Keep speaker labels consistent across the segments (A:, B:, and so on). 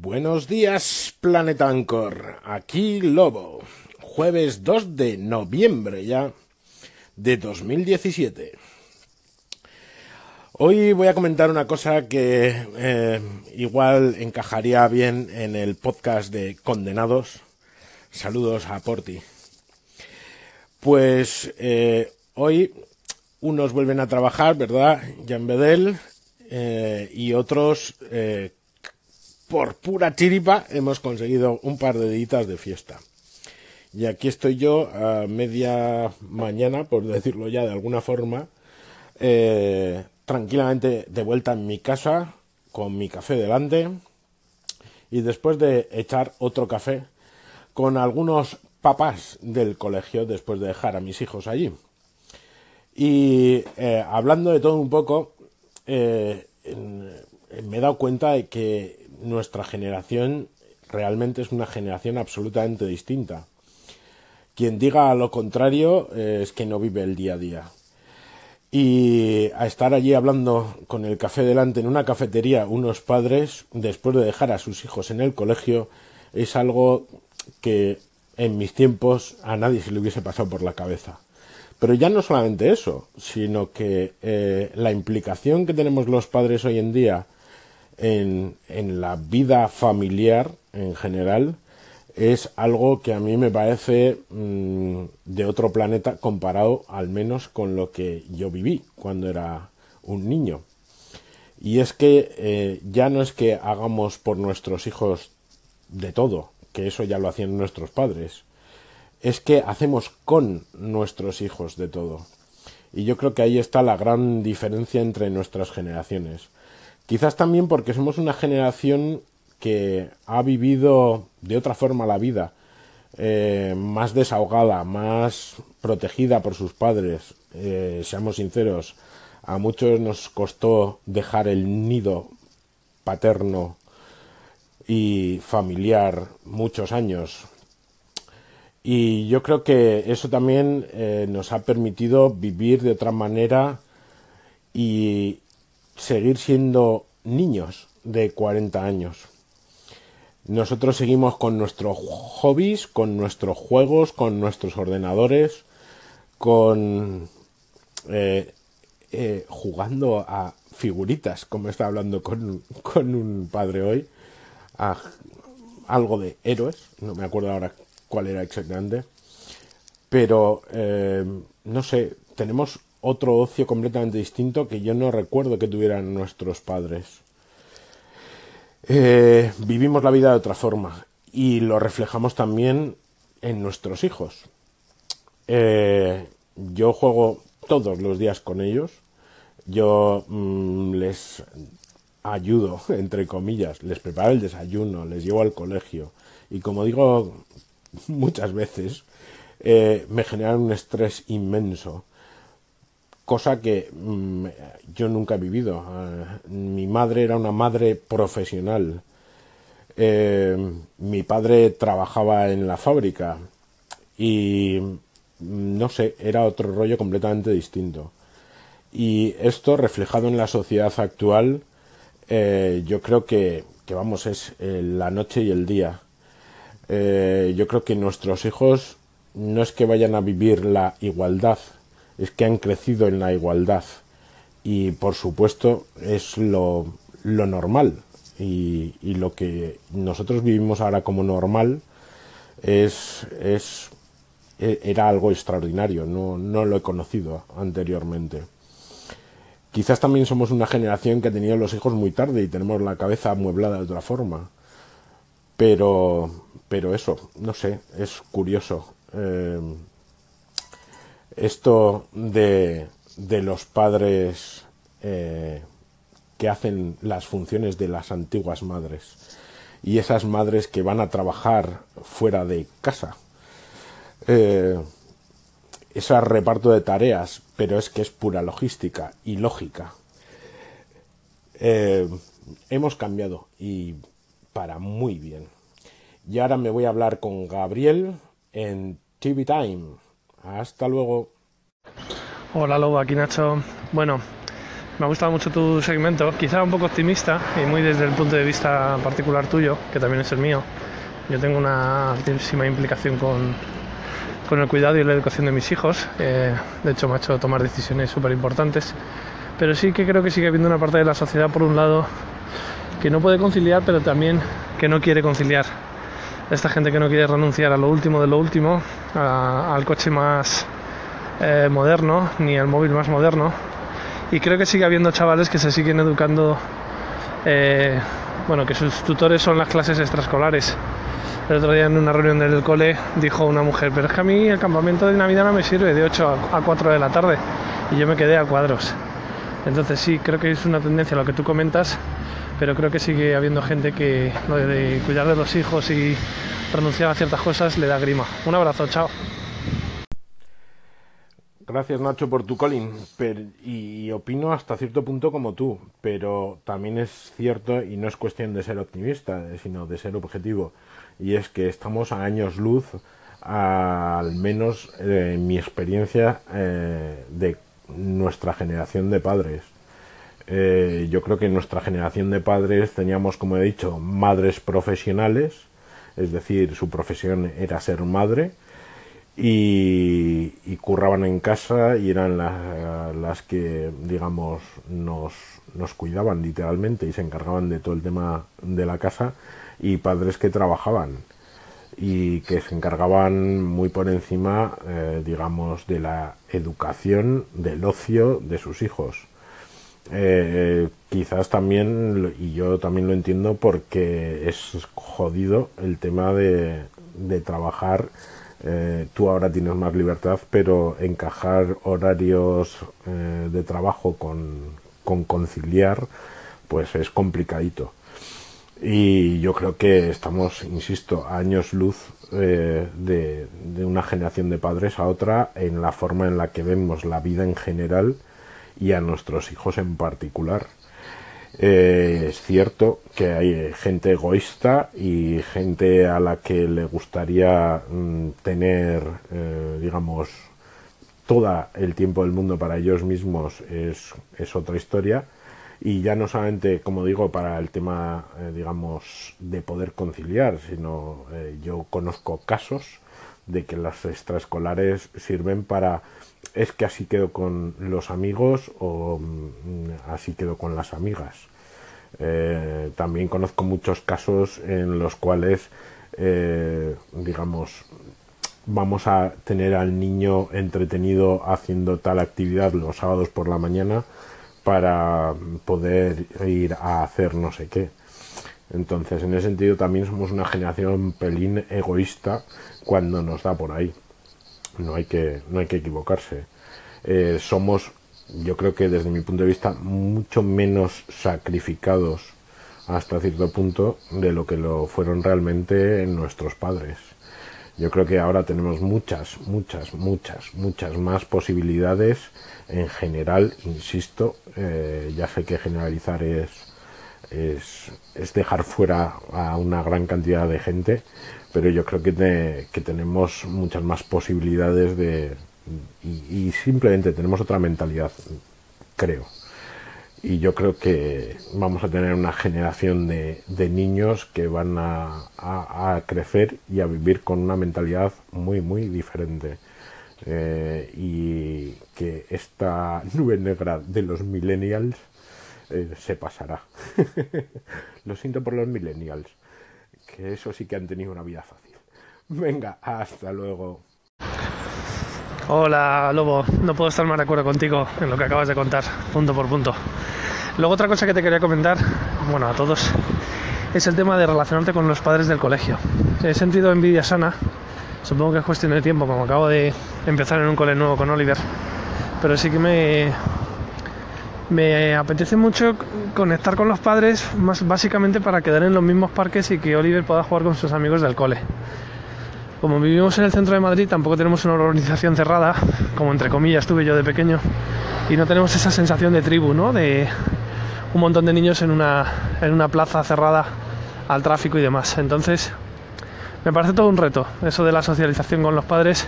A: Buenos días, Planeta Anchor. Aquí Lobo. Jueves 2 de noviembre ya de 2017. Hoy voy a comentar una cosa que eh, igual encajaría bien en el podcast de Condenados. Saludos a Porti. Pues eh, hoy unos vuelven a trabajar, ¿verdad? Jan Bedel eh, y otros por pura chiripa hemos conseguido un par de deditas de fiesta. Y aquí estoy yo a media mañana, por decirlo ya de alguna forma, eh, tranquilamente de vuelta en mi casa, con mi café delante, y después de echar otro café con algunos papás del colegio después de dejar a mis hijos allí. Y eh, hablando de todo un poco, eh, me he dado cuenta de que nuestra generación realmente es una generación absolutamente distinta. Quien diga lo contrario eh, es que no vive el día a día. Y a estar allí hablando con el café delante en una cafetería unos padres, después de dejar a sus hijos en el colegio, es algo que en mis tiempos a nadie se le hubiese pasado por la cabeza. Pero ya no solamente eso, sino que eh, la implicación que tenemos los padres hoy en día en, en la vida familiar en general es algo que a mí me parece mm, de otro planeta comparado al menos con lo que yo viví cuando era un niño. Y es que eh, ya no es que hagamos por nuestros hijos de todo, que eso ya lo hacían nuestros padres, es que hacemos con nuestros hijos de todo. Y yo creo que ahí está la gran diferencia entre nuestras generaciones. Quizás también porque somos una generación que ha vivido de otra forma la vida, eh, más desahogada, más protegida por sus padres. Eh, seamos sinceros, a muchos nos costó dejar el nido paterno y familiar muchos años. Y yo creo que eso también eh, nos ha permitido vivir de otra manera y, seguir siendo niños de 40 años. Nosotros seguimos con nuestros hobbies, con nuestros juegos, con nuestros ordenadores, con eh, eh, jugando a figuritas, como está hablando con, con un padre hoy, algo de héroes, no me acuerdo ahora cuál era exactamente, pero eh, no sé, tenemos otro ocio completamente distinto que yo no recuerdo que tuvieran nuestros padres. Eh, vivimos la vida de otra forma y lo reflejamos también en nuestros hijos. Eh, yo juego todos los días con ellos. Yo mm, les ayudo, entre comillas, les preparo el desayuno, les llevo al colegio. Y como digo muchas veces, eh, me generan un estrés inmenso cosa que mm, yo nunca he vivido. Eh, mi madre era una madre profesional. Eh, mi padre trabajaba en la fábrica y mm, no sé, era otro rollo completamente distinto. Y esto reflejado en la sociedad actual, eh, yo creo que, que, vamos, es la noche y el día. yo creo que nuestros hijos no es que vayan a vivir la igualdad, es que han crecido en la igualdad y por supuesto es lo, lo normal y, y, lo que nosotros vivimos ahora como normal es, es e, era algo extraordinario, no, no lo he conocido anteriormente. Quizás también somos una generación que ha tenido los hijos muy tarde y tenemos la cabeza amueblada de otra forma. Pero, pero eso, no sé, es curioso. Eh, esto de, los padres eh, que hacen las funciones de las antiguas madres y esas madres que van a trabajar fuera de casa. Eh, ese reparto de tareas, pero es que es pura logística y lógica. Eh, hemos cambiado y para muy bien. Y ahora me voy a hablar con Gabriel en TV Time. Hasta luego.
B: Hola Lobo, aquí Nacho. Bueno, Me ha gustado mucho tu segmento, quizá un poco optimista y muy desde el punto de vista particular tuyo, que también es el mío. Yo tengo una altísima implicación con, con el cuidado y la educación de mis hijos. Eh, de hecho, me ha hecho tomar decisiones súper importantes. Pero sí que creo que sigue habiendo una parte de la sociedad, por un lado, que no puede conciliar, pero también que no quiere conciliar. Esta gente que no quiere renunciar a lo último de lo último, al coche más eh, moderno, ni al móvil más moderno. Y creo que sigue habiendo chavales que se siguen educando, eh, bueno, que sus tutores son las clases extraescolares. El otro día en una reunión del cole dijo una mujer, pero es que a mí el campamento de Navidad no me sirve de 8 a 4 de la tarde. Y yo me quedé a cuadros. Entonces sí, creo que es una tendencia lo que tú comentas, pero creo que sigue habiendo gente que lo de cuidar de los hijos y renunciar a ciertas cosas le da grima. Un abrazo, chao.
A: Gracias Nacho por tu Colin y opino hasta cierto punto como tú, pero también es cierto y no es cuestión de ser optimista, sino de ser objetivo, y es que estamos a años luz, al menos en mi experiencia, eh, de nuestra generación de padres. Eh, yo creo que en nuestra generación de padres teníamos, como he dicho, madres profesionales, es decir, su profesión era ser madre y, curraban en casa y eran las que, digamos, nos, nos cuidaban literalmente y se encargaban de todo el tema de la casa y padres que trabajaban y que se encargaban muy por encima, eh, digamos, de la educación, del ocio de sus hijos. Eh, quizás también, y yo también lo entiendo, porque es jodido el tema de, de trabajar. Eh, tú ahora tienes más libertad, pero encajar horarios de trabajo con, con conciliar, pues es complicadito. Y yo creo que estamos, insisto, años luz eh, de, una generación de padres a otra en la forma en la que vemos la vida en general y a nuestros hijos en particular. Eh, es cierto que hay gente egoísta y gente a la que le gustaría mm, tener, eh, digamos, todo el tiempo del mundo para ellos mismos es, es otra historia y ya no solamente, como digo, para el tema, eh, digamos, de poder conciliar, sino yo conozco casos de que las extraescolares sirven para es que así quedo con los amigos o mm, así quedo con las amigas. Eh, también conozco muchos casos en los cuales, digamos, vamos a tener al niño entretenido haciendo tal actividad los sábados por la mañana para poder ir a hacer no sé qué. Entonces, en ese sentido también somos una generación pelín egoísta cuando nos da por ahí. No hay que, no hay que equivocarse. Eh, somos, yo creo que desde mi punto de vista, mucho menos sacrificados hasta cierto punto de lo que lo fueron realmente nuestros padres. Yo creo que ahora tenemos muchas, muchas, muchas, muchas más posibilidades en general, insisto, eh, ya sé que generalizar es, es, dejar fuera a una gran cantidad de gente, pero yo creo que, que tenemos muchas más posibilidades de, y, simplemente tenemos otra mentalidad, creo y yo creo que vamos a tener una generación de, de niños que van a, a, crecer y a vivir con una mentalidad muy, muy diferente. Eh, y que esta nube negra de los millennials eh, se pasará. Lo siento por los millennials, que eso sí que han tenido una vida fácil. Venga, hasta luego.
B: Hola Lobo, no puedo estar más de acuerdo contigo en lo que acabas de contar, punto por punto. Luego otra cosa que te quería comentar, bueno, a todos, es el tema de relacionarte con los padres del colegio. He sentido envidia sana, supongo que es cuestión de tiempo, como acabo de empezar en un cole nuevo con Oliver, pero sí que me, me apetece mucho conectar con los padres, más básicamente para quedar en los mismos parques y que Oliver pueda jugar con sus amigos del cole como vivimos en el centro de Madrid, tampoco tenemos una organización cerrada, como entre comillas tuve yo de pequeño, y no tenemos esa sensación de tribu, ¿no? De un montón de niños en una, plaza cerrada al tráfico y demás. Entonces, me parece todo un reto, eso de la socialización con los padres,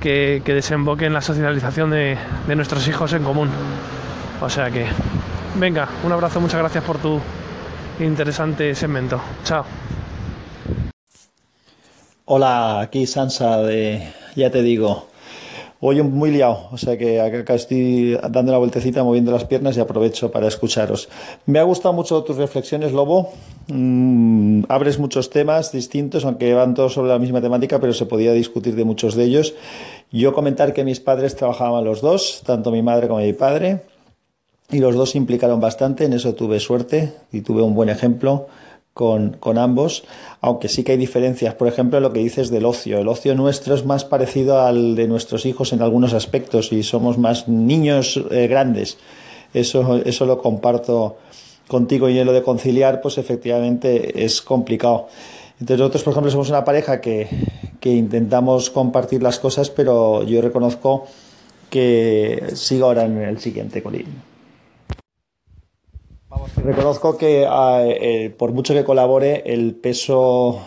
B: que, desemboque en la socialización de nuestros hijos en común. O sea que, venga, un abrazo, muchas gracias por tu interesante segmento. Chao.
C: Hola, aquí Sansa de, ya te digo, Hoy muy liado, o sea que acá estoy dando la vueltecita, moviendo las piernas y aprovecho para escucharos. Me ha gustado mucho tus reflexiones, Lobo. Mm, abres muchos temas distintos, aunque van todos sobre la misma temática, pero se podía discutir de muchos de ellos. Yo comentar que mis padres trabajaban los dos, tanto mi madre como mi padre, y los dos se implicaron bastante, en eso tuve suerte y tuve un buen ejemplo con, con, ambos, aunque sí que hay diferencias. Por ejemplo, lo que dices del ocio. El ocio nuestro es más parecido al de nuestros hijos en algunos aspectos y somos más niños eh, grandes. Eso, eso lo comparto contigo y en lo de conciliar, pues efectivamente es complicado. Entonces nosotros, por ejemplo, somos una pareja que, que intentamos compartir las cosas, pero yo reconozco que sigo ahora en el siguiente colín. Reconozco que ah, eh, por mucho que colabore, el peso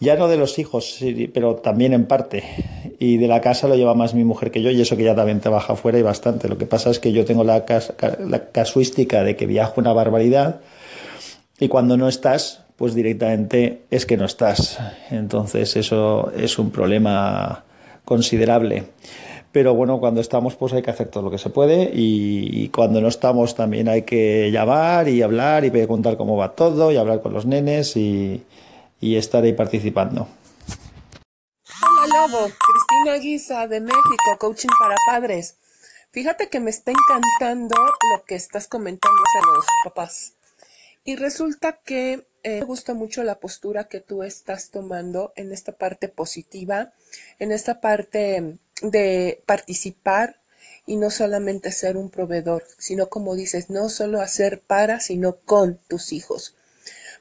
C: ya no de los hijos, pero también en parte. Y de la casa lo lleva más mi mujer que yo, y eso que ya también trabaja fuera y bastante. Lo que pasa es que yo tengo la, la casuística de que viajo una barbaridad y cuando no estás, pues directamente es que no estás. Entonces eso es un problema considerable pero bueno, cuando estamos pues hay que hacer todo lo que se puede y, cuando no estamos también hay que llamar y hablar y contar cómo va todo y hablar con los nenes y, estar ahí participando.
D: Hola Lobo, Cristina Guisa de México, coaching para padres. Fíjate que me está encantando lo que estás comentando a los papás. Y resulta que eh, me gusta mucho la postura que tú estás tomando en esta parte positiva, en esta parte de participar y no solamente ser un proveedor, sino como dices, no solo hacer para, sino con tus hijos.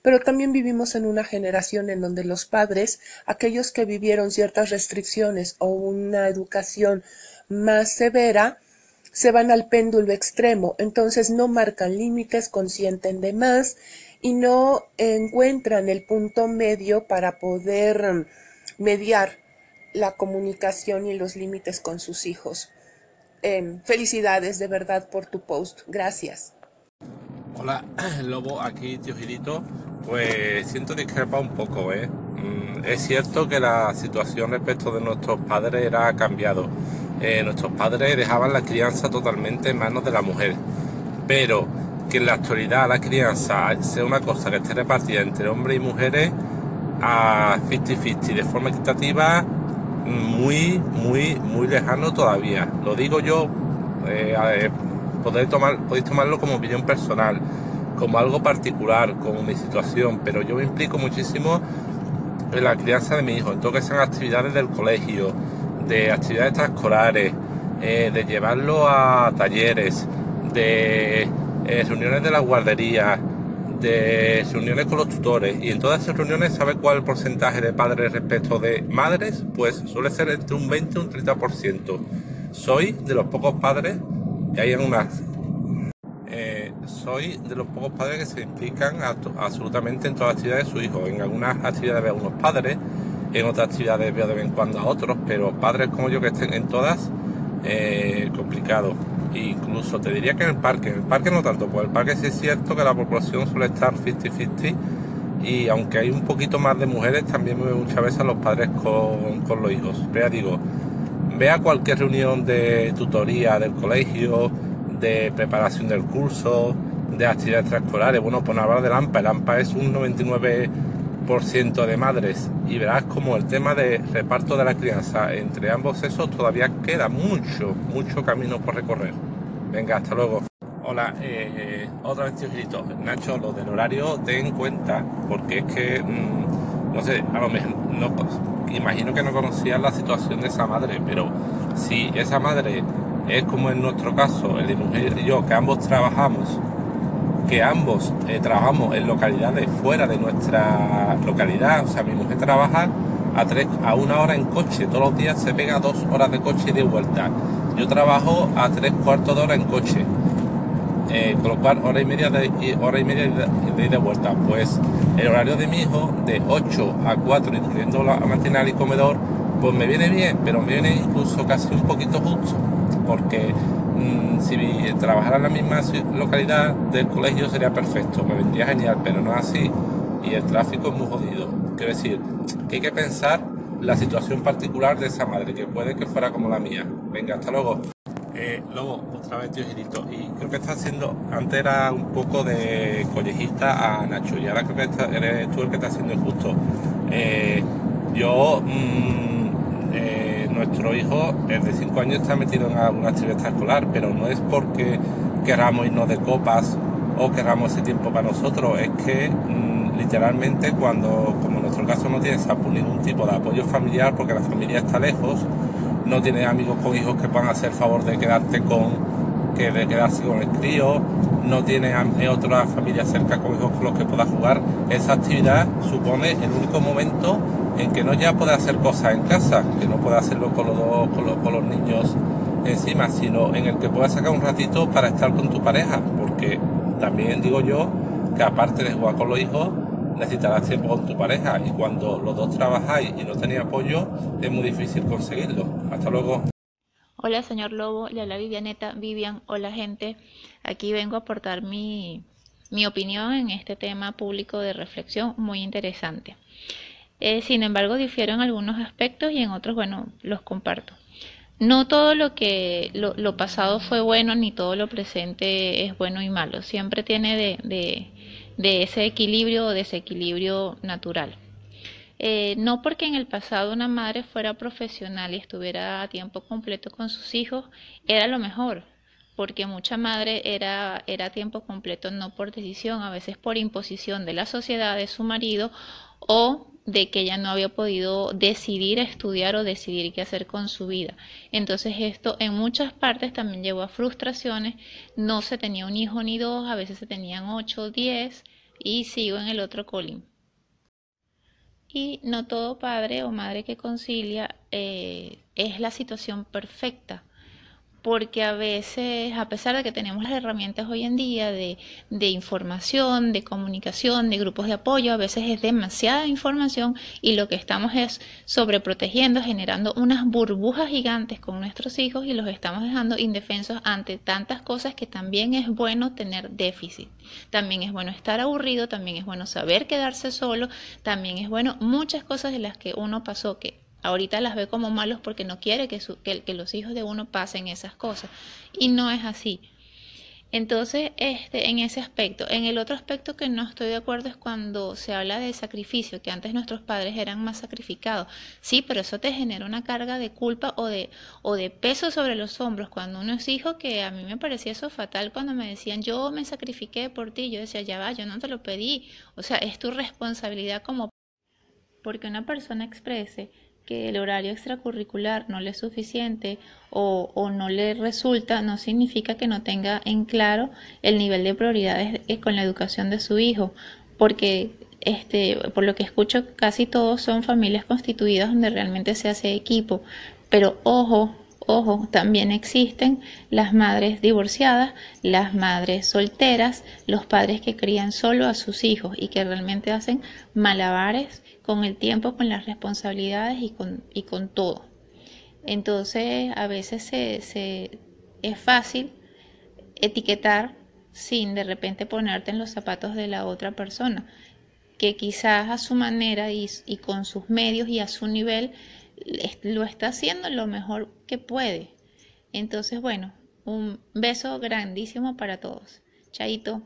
D: Pero también vivimos en una generación en donde los padres, aquellos que vivieron ciertas restricciones o una educación más severa, se van al péndulo extremo, entonces no marcan límites, consienten de más y no encuentran el punto medio para poder mediar la comunicación y los límites con sus hijos. Em, felicidades de verdad por tu post. Gracias.
E: Hola, Lobo, aquí tío Girito. Pues siento discrepar un poco, ¿eh? Mm, es cierto que la situación respecto de nuestros padres era cambiado. Eh, nuestros padres dejaban la crianza totalmente en manos de la mujer. Pero que en la actualidad la crianza sea una cosa que esté repartida entre hombres y mujeres a 50-50 de forma equitativa muy, muy, muy lejano todavía. Lo digo yo, eh, podéis, tomar, podéis tomarlo como opinión personal, como algo particular, como mi situación, pero yo me implico muchísimo en la crianza de mi hijo, en todo que sean actividades del colegio, de actividades extraescolares, eh, de llevarlo a talleres, de eh, reuniones de la guardería, de reuniones con los tutores y en todas esas reuniones sabe cuál el porcentaje de padres respecto de madres, pues suele ser entre un 20 y un 30%. Soy de los pocos padres, y hay unas, eh, soy de los pocos padres que se implican absolutamente en todas las actividades de su hijo. En algunas actividades veo a unos padres, en otras actividades veo de vez en cuando a otros, pero padres como yo que estén en todas, eh, complicado incluso te diría que en el parque, en el parque no tanto, pues el parque sí es cierto que la población suele estar 50-50 y aunque hay un poquito más de mujeres, también me muchas veces a los padres con, los hijos. Vea, digo, vea cualquier reunión de tutoría del colegio, de preparación del curso, de actividades extraescolares. Bueno, pues hablar de AMPA, el AMPA es un 99% de madres y verás como el tema de reparto de la crianza entre ambos sexos todavía queda mucho, mucho camino por recorrer. Venga, hasta luego. Hola, eh, otra vez tío Nacho, lo del horario, ten en cuenta, porque es que, mm, no sé, a lo mejor, no, imagino que no conocías la situación de esa madre, pero si esa madre es como en nuestro caso, el de mujer y yo, que ambos trabajamos, que ambos eh, trabajamos en localidades fuera de nuestra localidad, o sea, mi mujer trabaja a, tres, a una hora en coche, todos los días se pega dos horas de coche y de vuelta yo trabajo a tres cuartos de hora en coche, eh, con lo cual hora y media de, hora y media de, vuelta. Pues el horario de mi hijo, de 8 a 4, incluyendo la matinal y comedor, pues me viene bien, pero me viene incluso casi un poquito justo, porque mm, si trabajara en la misma localidad del colegio sería perfecto, me vendría genial, pero no es así y el tráfico es muy jodido. Quiero decir, que hay que pensar la situación particular de esa madre, que puede que fuera como la mía. Venga, hasta luego. Eh, Lobo, otra vez tío Girito, y creo que está haciendo, antes era un poco de collejista a Nacho, y ahora creo que eres tú el que está haciendo injusto. Eh, yo, mm, eh, nuestro hijo, el de 5 años, está metido en alguna actividad escolar, pero no es porque queramos irnos de copas o queramos ese tiempo para nosotros, es que mm, literalmente cuando, como en nuestro caso no tienes ningún tipo de apoyo familiar porque la familia está lejos, no tienes amigos con hijos que puedan hacer favor de quedarte con que de quedarse con el crío, no tienes otra familia cerca con hijos con los que puedas jugar, esa actividad supone el único momento en que no ya puedes hacer cosas en casa, que no puedes hacerlo con los, con los, con los niños encima, sino en el que puedas sacar un ratito para estar con tu pareja, porque también digo yo que aparte de jugar con los hijos, necesitarás tiempo con tu pareja y cuando los dos trabajáis y no tenéis apoyo es muy difícil conseguirlo. Hasta luego.
F: Hola señor Lobo, le habla Vivianeta. Vivian, hola gente. Aquí vengo a aportar mi, mi opinión en este tema público de reflexión muy interesante. Eh, sin embargo, difiero en algunos aspectos y en otros, bueno, los comparto. No todo lo que lo, pasado fue bueno, ni todo lo presente es bueno y malo. Siempre tiene de, de de ese equilibrio o desequilibrio natural. Eh, no porque en el pasado una madre fuera profesional y estuviera a tiempo completo con sus hijos, era lo mejor, porque mucha madre era, era a tiempo completo no por decisión, a veces por imposición de la sociedad, de su marido o de que ella no había podido decidir estudiar o decidir qué hacer con su vida. Entonces esto en muchas partes también llevó a frustraciones, no se tenía un hijo ni dos, a veces se tenían ocho, diez y sigo en el otro colín. Y no todo padre o madre que concilia eh, es la situación perfecta porque a veces, a pesar de que tenemos las herramientas hoy en día de, información, de comunicación, de grupos de apoyo, a veces es demasiada información y lo que estamos es sobreprotegiendo, generando unas burbujas gigantes con nuestros hijos y los estamos dejando indefensos ante tantas cosas que también es bueno tener déficit. También es bueno estar aburrido, también es bueno saber quedarse solo, también es bueno muchas cosas de las que uno pasó que ahorita las ve como malos porque no quiere que, los hijos de uno pasen esas cosas. Y no es así. Entonces, este, en ese aspecto, en el otro aspecto que no estoy de acuerdo es cuando se habla de sacrificio, que antes nuestros padres eran más sacrificados. Sí, pero eso te genera una carga de culpa o de, o de peso sobre los hombros cuando uno es hijo, que a mí me parecía eso fatal cuando me decían, yo me sacrifiqué por ti, yo decía, ya va, yo no te lo pedí. O sea, es tu responsabilidad como... Porque una persona exprese que el horario extracurricular no le es suficiente o, no le resulta, no significa que no tenga en claro el nivel de prioridades eh, con la educación de su hijo, porque este, por lo que escucho, casi todos son familias constituidas donde realmente se hace equipo, pero ojo, Ojo, también existen las madres divorciadas, las madres solteras, los padres que crían solo a sus hijos y que realmente hacen malabares con el tiempo, con las responsabilidades y con, y con todo. Entonces, a veces se, es fácil etiquetar sin de repente ponerte en los zapatos de la otra persona, que quizás a su manera y, y con sus medios y a su nivel lo está haciendo lo mejor que puede. Entonces, bueno, un beso grandísimo para todos. Chaito.